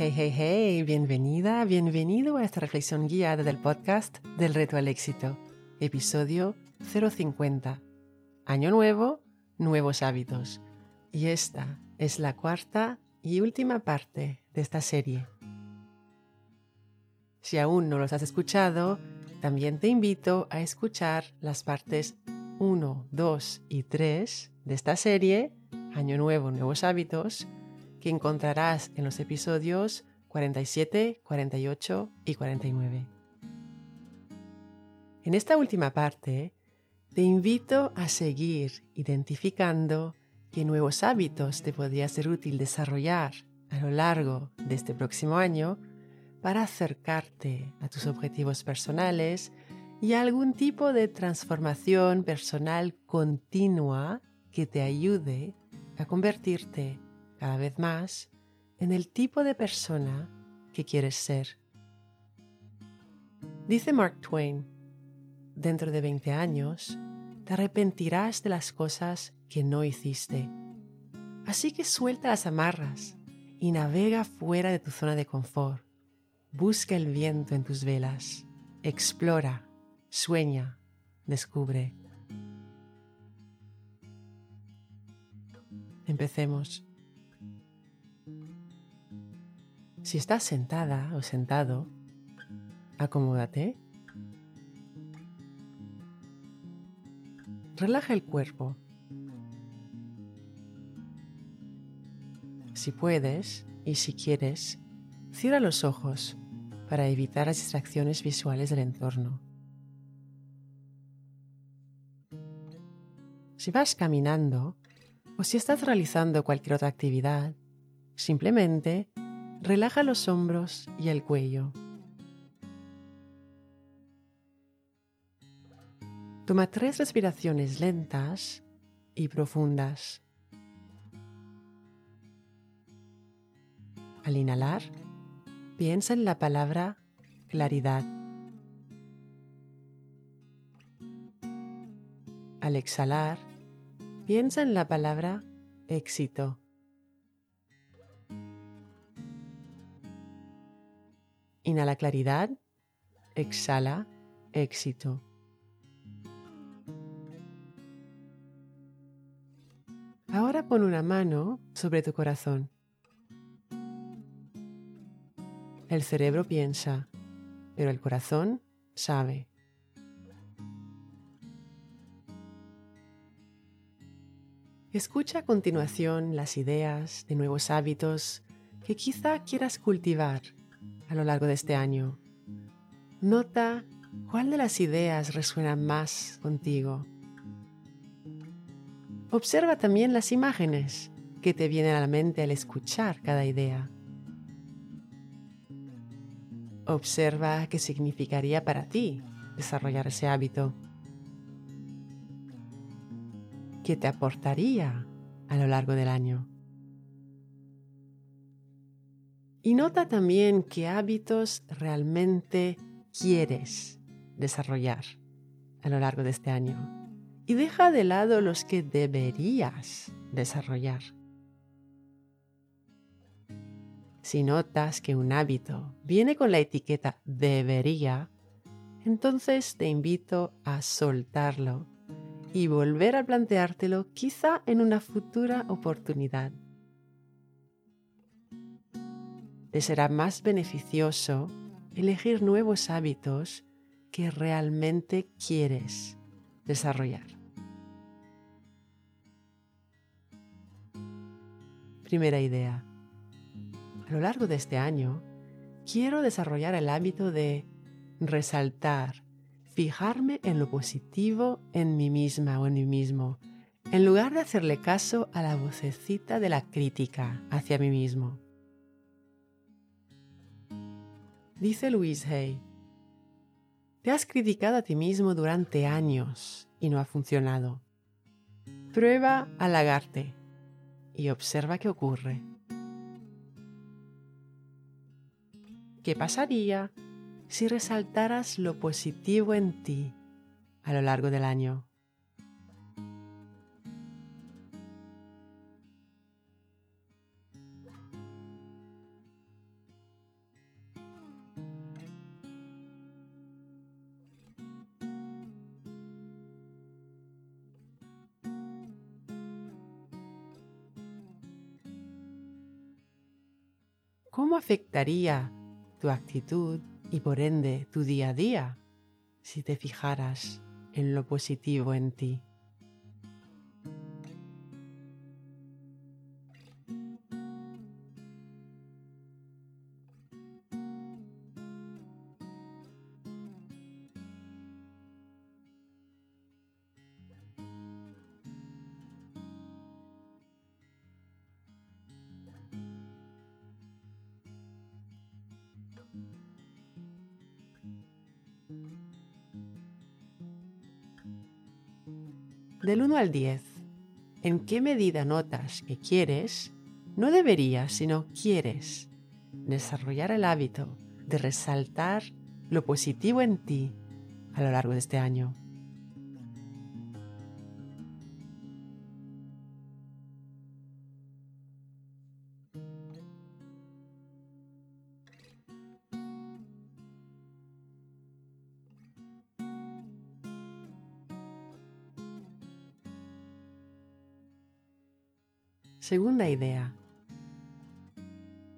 Hey, hey, hey, bienvenida, bienvenido a esta reflexión guiada del podcast del reto al éxito, episodio 050. Año nuevo, nuevos hábitos. Y esta es la cuarta y última parte de esta serie. Si aún no los has escuchado, también te invito a escuchar las partes 1, 2 y 3 de esta serie, Año Nuevo, Nuevos Hábitos, que encontrarás en los episodios 47, 48 y 49. En esta última parte, te invito a seguir identificando qué nuevos hábitos te podría ser útil desarrollar a lo largo de este próximo año para acercarte a tus objetivos personales y a algún tipo de transformación personal continua que te ayude a convertirte cada vez más en el tipo de persona que quieres ser. Dice Mark Twain, dentro de 20 años te arrepentirás de las cosas que no hiciste. Así que suelta las amarras y navega fuera de tu zona de confort. Busca el viento en tus velas. Explora, sueña, descubre. Empecemos. Si estás sentada o sentado, acomódate. Relaja el cuerpo. Si puedes y si quieres, cierra los ojos para evitar las distracciones visuales del entorno. Si vas caminando o si estás realizando cualquier otra actividad, simplemente Relaja los hombros y el cuello. Toma tres respiraciones lentas y profundas. Al inhalar, piensa en la palabra claridad. Al exhalar, piensa en la palabra éxito. Inhala claridad, exhala éxito. Ahora pon una mano sobre tu corazón. El cerebro piensa, pero el corazón sabe. Escucha a continuación las ideas de nuevos hábitos que quizá quieras cultivar a lo largo de este año. Nota cuál de las ideas resuena más contigo. Observa también las imágenes que te vienen a la mente al escuchar cada idea. Observa qué significaría para ti desarrollar ese hábito. ¿Qué te aportaría a lo largo del año? Y nota también qué hábitos realmente quieres desarrollar a lo largo de este año. Y deja de lado los que deberías desarrollar. Si notas que un hábito viene con la etiqueta debería, entonces te invito a soltarlo y volver a planteártelo quizá en una futura oportunidad te será más beneficioso elegir nuevos hábitos que realmente quieres desarrollar. Primera idea. A lo largo de este año, quiero desarrollar el hábito de resaltar, fijarme en lo positivo en mí misma o en mí mismo, en lugar de hacerle caso a la vocecita de la crítica hacia mí mismo. Dice Louise Hay, te has criticado a ti mismo durante años y no ha funcionado. Prueba a halagarte y observa qué ocurre. ¿Qué pasaría si resaltaras lo positivo en ti a lo largo del año? Afectaría tu actitud y por ende tu día a día si te fijaras en lo positivo en ti? Del 1 al 10, ¿en qué medida notas que quieres, no deberías, sino quieres, desarrollar el hábito de resaltar lo positivo en ti a lo largo de este año? Segunda idea.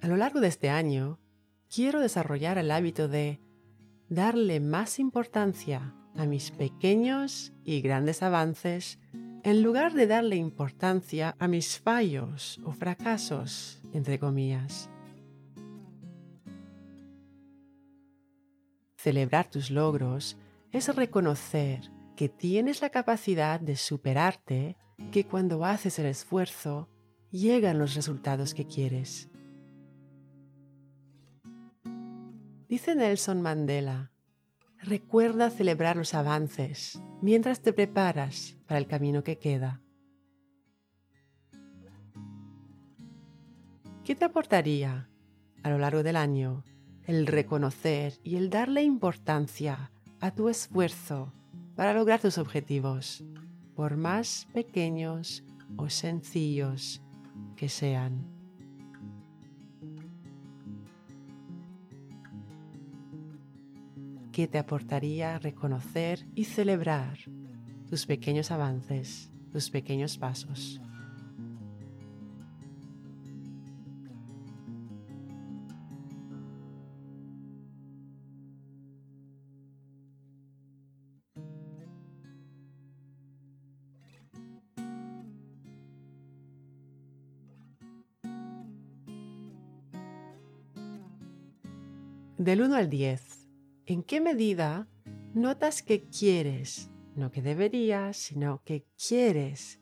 A lo largo de este año, quiero desarrollar el hábito de darle más importancia a mis pequeños y grandes avances en lugar de darle importancia a mis fallos o fracasos, entre comillas. Celebrar tus logros es reconocer que tienes la capacidad de superarte, que cuando haces el esfuerzo llegan los resultados que quieres. Dice Nelson Mandela, recuerda celebrar los avances mientras te preparas para el camino que queda. ¿Qué te aportaría a lo largo del año el reconocer y el darle importancia a tu esfuerzo para lograr tus objetivos, por más pequeños o sencillos que sean. ¿Qué te aportaría reconocer y celebrar tus pequeños avances, tus pequeños pasos? Del 1 al 10, ¿en qué medida notas que quieres, no que deberías, sino que quieres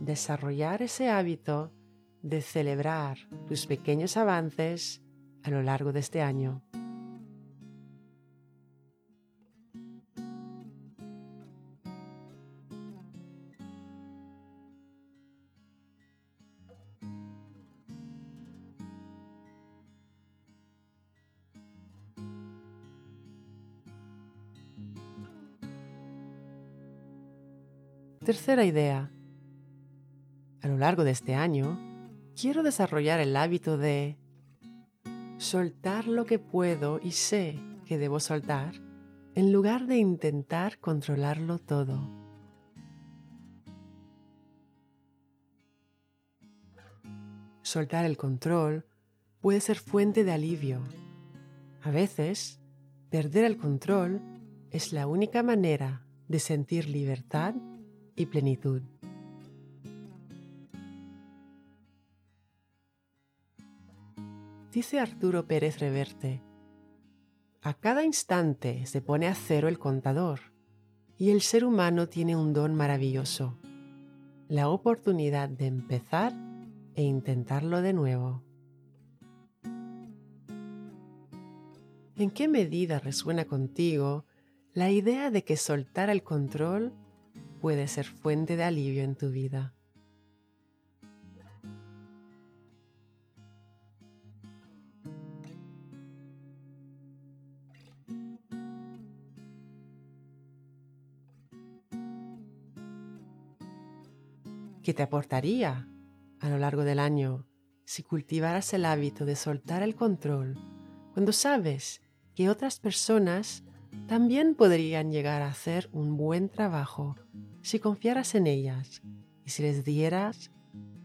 desarrollar ese hábito de celebrar tus pequeños avances a lo largo de este año? Tercera idea. A lo largo de este año, quiero desarrollar el hábito de soltar lo que puedo y sé que debo soltar en lugar de intentar controlarlo todo. Soltar el control puede ser fuente de alivio. A veces, perder el control es la única manera de sentir libertad y plenitud. Dice Arturo Pérez Reverte, a cada instante se pone a cero el contador y el ser humano tiene un don maravilloso, la oportunidad de empezar e intentarlo de nuevo. ¿En qué medida resuena contigo la idea de que soltar el control puede ser fuente de alivio en tu vida. ¿Qué te aportaría a lo largo del año si cultivaras el hábito de soltar el control cuando sabes que otras personas también podrían llegar a hacer un buen trabajo si confiaras en ellas y si les dieras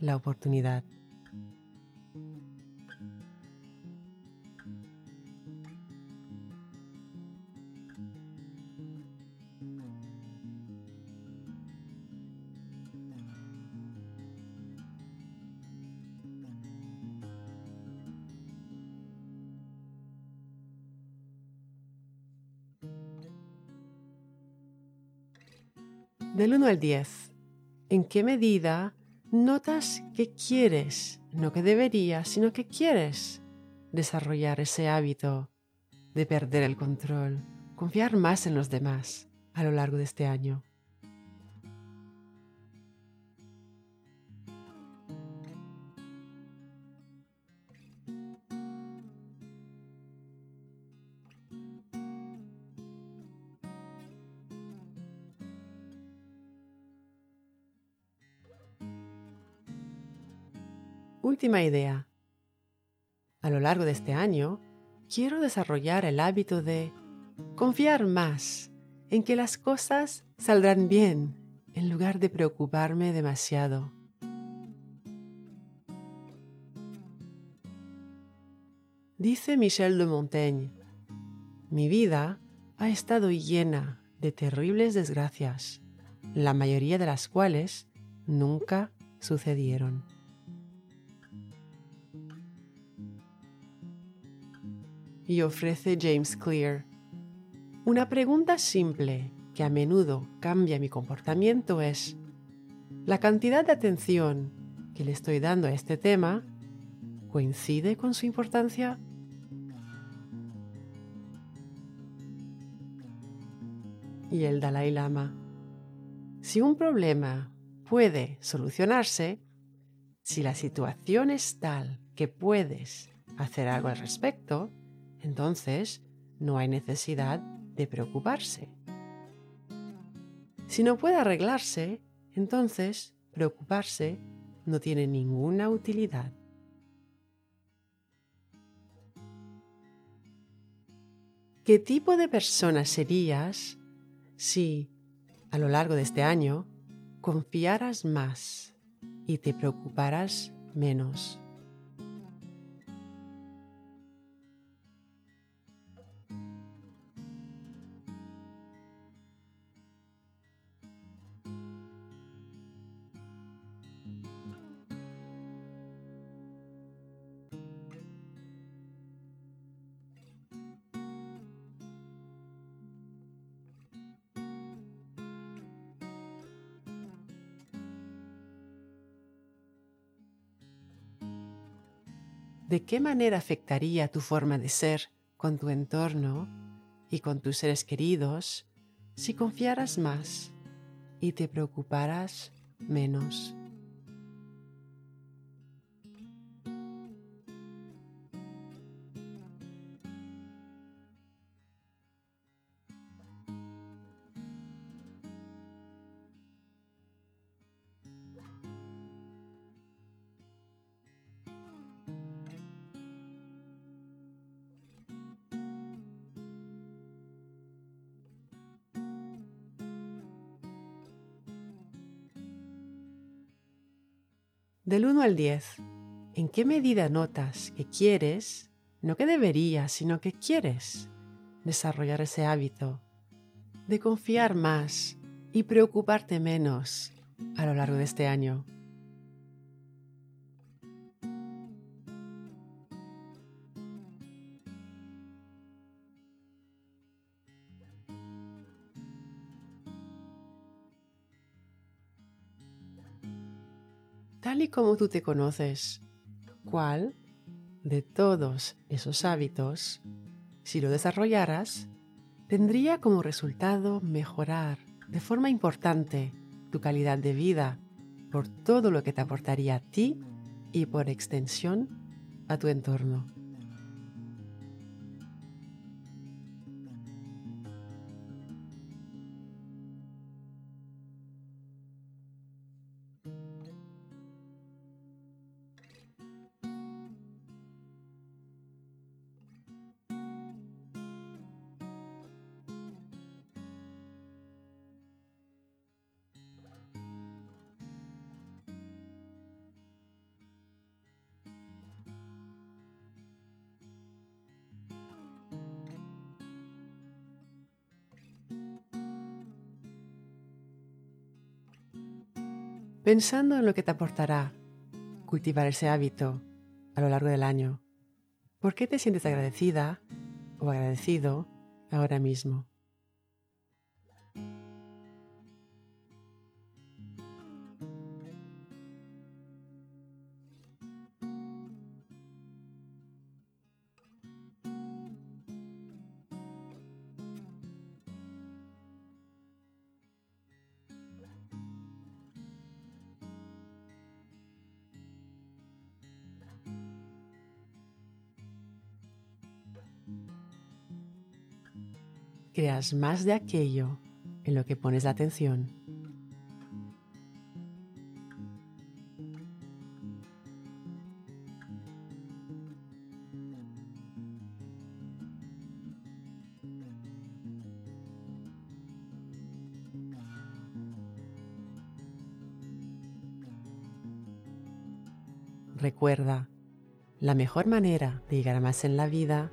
la oportunidad. Del 1 al 10, ¿en qué medida notas que quieres, no que deberías, sino que quieres desarrollar ese hábito de perder el control, confiar más en los demás a lo largo de este año? Última idea. A lo largo de este año, quiero desarrollar el hábito de confiar más en que las cosas saldrán bien en lugar de preocuparme demasiado. Dice Michel de Montaigne, mi vida ha estado llena de terribles desgracias, la mayoría de las cuales nunca sucedieron. Y ofrece James Clear. Una pregunta simple que a menudo cambia mi comportamiento es, ¿la cantidad de atención que le estoy dando a este tema coincide con su importancia? Y el Dalai Lama. Si un problema puede solucionarse, si la situación es tal que puedes hacer algo al respecto, entonces no hay necesidad de preocuparse. Si no puede arreglarse, entonces preocuparse no tiene ninguna utilidad. ¿Qué tipo de persona serías si, a lo largo de este año, confiaras más y te preocuparas menos? De qué manera afectaría tu forma de ser con tu entorno y con tus seres queridos si confiaras más y te preocuparas menos. Del 1 al 10, ¿en qué medida notas que quieres, no que deberías, sino que quieres desarrollar ese hábito de confiar más y preocuparte menos a lo largo de este año? Y como tú te conoces, ¿cuál de todos esos hábitos, si lo desarrollaras, tendría como resultado mejorar de forma importante tu calidad de vida por todo lo que te aportaría a ti y por extensión a tu entorno? Pensando en lo que te aportará cultivar ese hábito a lo largo del año. ¿Por qué te sientes agradecida o agradecido ahora mismo? Creas más de aquello en lo que pones atención. Recuerda, la mejor manera de llegar a más en la vida